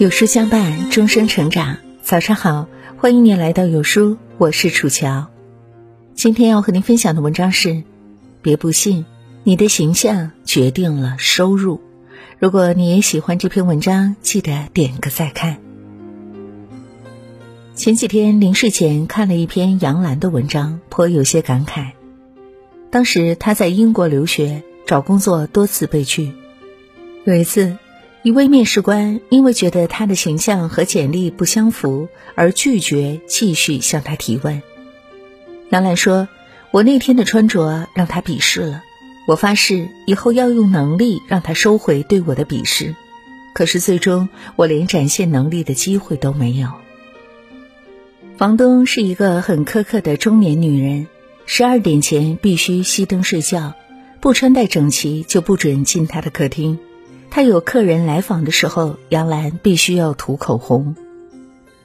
有书相伴，终生成长。早上好，欢迎您来到有书，我是楚乔。今天要和您分享的文章是：别不信，你的形象决定了收入。如果你也喜欢这篇文章，记得点个再看。前几天临睡前看了一篇杨澜的文章，颇有些感慨。当时他在英国留学，找工作多次被拒。有一次。一位面试官因为觉得他的形象和简历不相符，而拒绝继续向他提问。杨澜说：“我那天的穿着让他鄙视了，我发誓以后要用能力让他收回对我的鄙视。可是最终我连展现能力的机会都没有。”房东是一个很苛刻的中年女人，十二点前必须熄灯睡觉，不穿戴整齐就不准进她的客厅。他有客人来访的时候，杨澜必须要涂口红。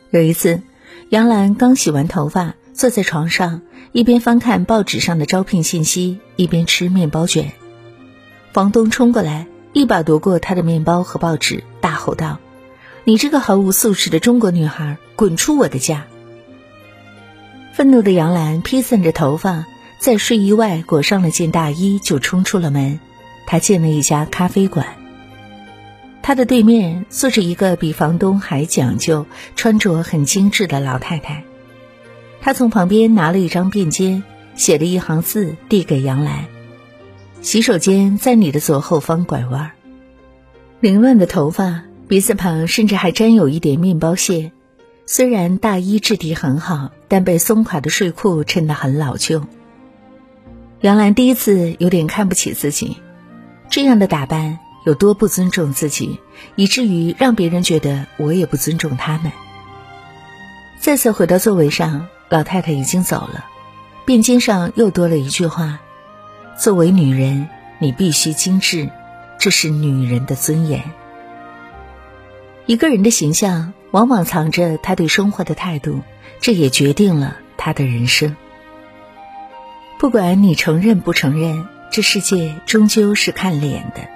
有一次，杨澜刚洗完头发，坐在床上，一边翻看报纸上的招聘信息，一边吃面包卷。房东冲过来，一把夺过她的面包和报纸，大吼道：“你这个毫无素质的中国女孩，滚出我的家！”愤怒的杨澜披散着头发，在睡衣外裹上了件大衣，就冲出了门。她进了一家咖啡馆。他的对面坐着一个比房东还讲究、穿着很精致的老太太。他从旁边拿了一张便笺，写了一行字递给杨澜：“洗手间在你的左后方拐弯。”凌乱的头发，鼻子旁甚至还沾有一点面包屑。虽然大衣质地很好，但被松垮的睡裤衬得很老旧。杨澜第一次有点看不起自己，这样的打扮。有多不尊重自己，以至于让别人觉得我也不尊重他们。再次回到座位上，老太太已经走了，便笺上又多了一句话：“作为女人，你必须精致，这是女人的尊严。”一个人的形象，往往藏着他对生活的态度，这也决定了他的人生。不管你承认不承认，这世界终究是看脸的。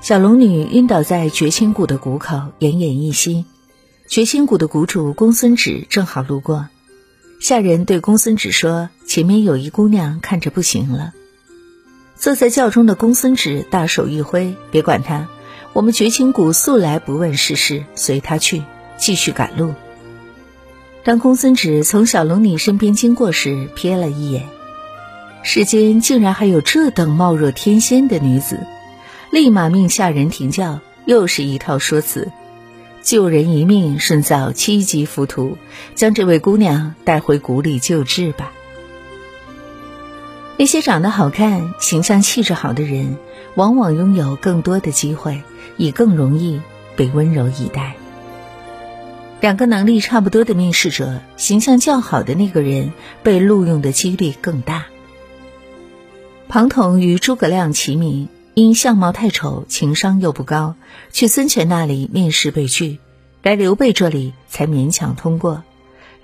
小龙女晕倒在绝情谷的谷口，奄奄一息。绝情谷的谷主公孙止正好路过，下人对公孙止说：“前面有一姑娘，看着不行了。”坐在轿中的公孙止大手一挥：“别管她，我们绝情谷素来不问世事，随她去，继续赶路。”当公孙止从小龙女身边经过时，瞥了一眼，世间竟然还有这等貌若天仙的女子。立马命下人停轿，又是一套说辞：救人一命胜造七级浮屠，将这位姑娘带回谷里救治吧。那些长得好看、形象气质好的人，往往拥有更多的机会，也更容易被温柔以待。两个能力差不多的面试者，形象较好的那个人被录用的几率更大。庞统与诸葛亮齐名。因相貌太丑，情商又不高，去孙权那里面试被拒，来刘备这里才勉强通过。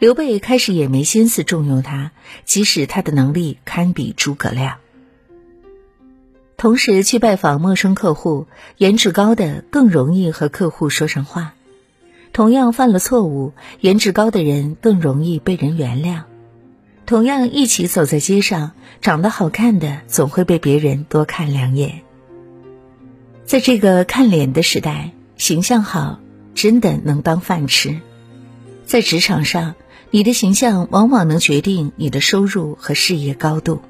刘备开始也没心思重用他，即使他的能力堪比诸葛亮。同时去拜访陌生客户，颜值高的更容易和客户说上话。同样犯了错误，颜值高的人更容易被人原谅。同样一起走在街上，长得好看的总会被别人多看两眼。在这个看脸的时代，形象好真的能当饭吃。在职场上，你的形象往往能决定你的收入和事业高度。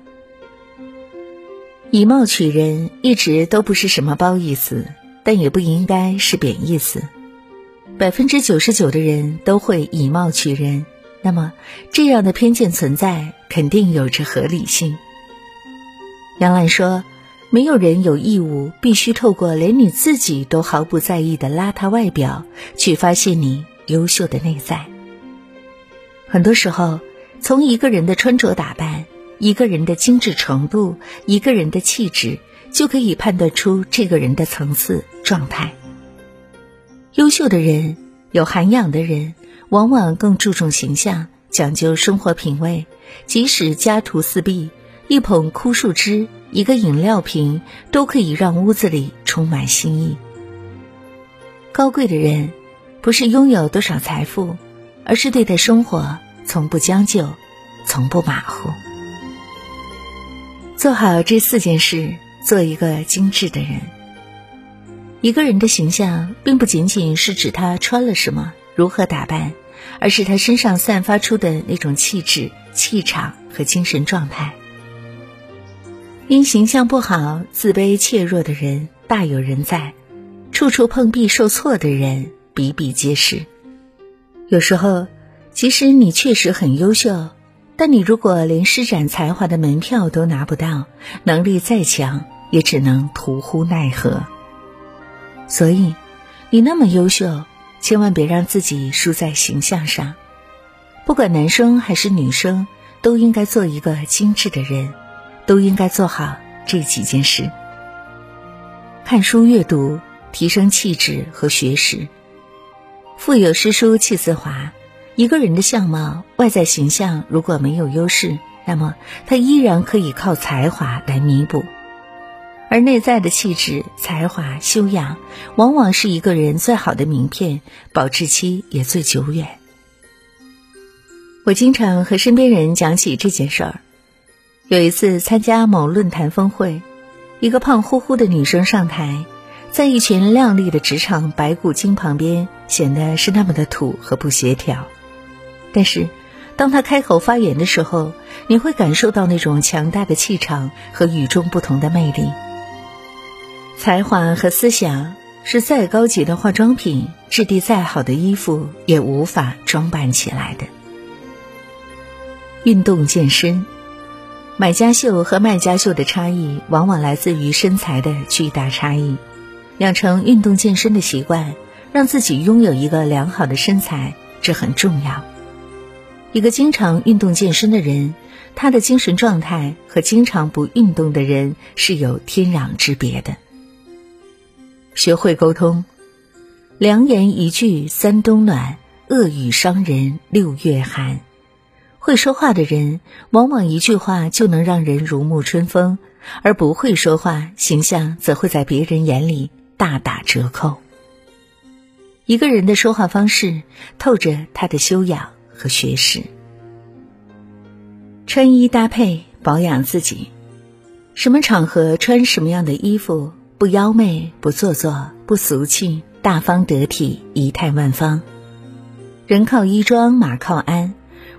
以貌取人一直都不是什么褒义词，但也不应该是贬义词。百分之九十九的人都会以貌取人，那么这样的偏见存在，肯定有着合理性。杨澜说。没有人有义务必须透过连你自己都毫不在意的邋遢外表，去发现你优秀的内在。很多时候，从一个人的穿着打扮、一个人的精致程度、一个人的气质，就可以判断出这个人的层次状态。优秀的人、有涵养的人，往往更注重形象，讲究生活品味，即使家徒四壁。一捧枯树枝，一个饮料瓶，都可以让屋子里充满新意。高贵的人，不是拥有多少财富，而是对待生活从不将就，从不马虎。做好这四件事，做一个精致的人。一个人的形象，并不仅仅是指他穿了什么、如何打扮，而是他身上散发出的那种气质、气场和精神状态。因形象不好、自卑怯弱的人大有人在，处处碰壁受挫的人比比皆是。有时候，即使你确实很优秀，但你如果连施展才华的门票都拿不到，能力再强，也只能徒呼奈何。所以，你那么优秀，千万别让自己输在形象上。不管男生还是女生，都应该做一个精致的人。都应该做好这几件事：看书阅读，提升气质和学识。腹有诗书气自华。一个人的相貌、外在形象如果没有优势，那么他依然可以靠才华来弥补。而内在的气质、才华、修养，往往是一个人最好的名片，保质期也最久远。我经常和身边人讲起这件事儿。有一次参加某论坛峰会，一个胖乎乎的女生上台，在一群靓丽的职场白骨精旁边，显得是那么的土和不协调。但是，当她开口发言的时候，你会感受到那种强大的气场和与众不同的魅力。才华和思想是再高级的化妆品、质地再好的衣服也无法装扮起来的。运动健身。买家秀和卖家秀的差异，往往来自于身材的巨大差异。养成运动健身的习惯，让自己拥有一个良好的身材，这很重要。一个经常运动健身的人，他的精神状态和经常不运动的人是有天壤之别的。学会沟通，良言一句三冬暖，恶语伤人六月寒。会说话的人，往往一句话就能让人如沐春风；而不会说话，形象则会在别人眼里大打折扣。一个人的说话方式，透着他的修养和学识。穿衣搭配，保养自己，什么场合穿什么样的衣服，不妖媚，不做作，不俗气，大方得体，仪态万方。人靠衣装，马靠鞍。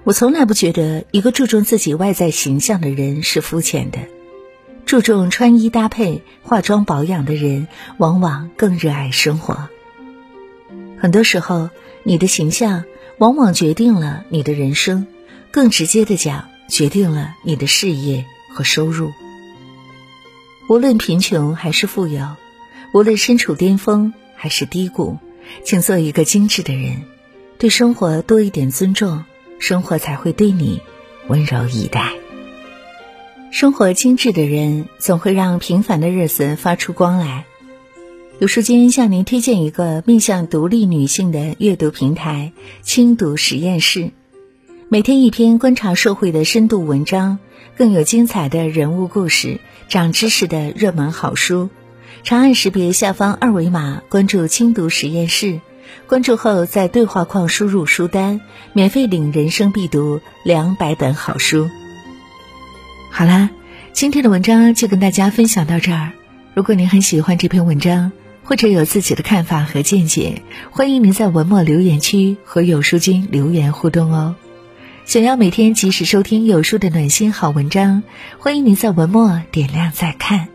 我从来不觉得一个注重自己外在形象的人是肤浅的，注重穿衣搭配、化妆保养的人，往往更热爱生活。很多时候，你的形象往往决定了你的人生，更直接的讲，决定了你的事业和收入。无论贫穷还是富有，无论身处巅峰还是低谷，请做一个精致的人，对生活多一点尊重。生活才会对你温柔以待。生活精致的人，总会让平凡的日子发出光来。有书君向您推荐一个面向独立女性的阅读平台——轻读实验室。每天一篇观察社会的深度文章，更有精彩的人物故事、长知识的热门好书。长按识别下方二维码，关注轻读实验室。关注后，在对话框输入书单，免费领人生必读两百本好书。好啦，今天的文章就跟大家分享到这儿。如果您很喜欢这篇文章，或者有自己的看法和见解，欢迎您在文末留言区和有书君留言互动哦。想要每天及时收听有书的暖心好文章，欢迎您在文末点亮再看。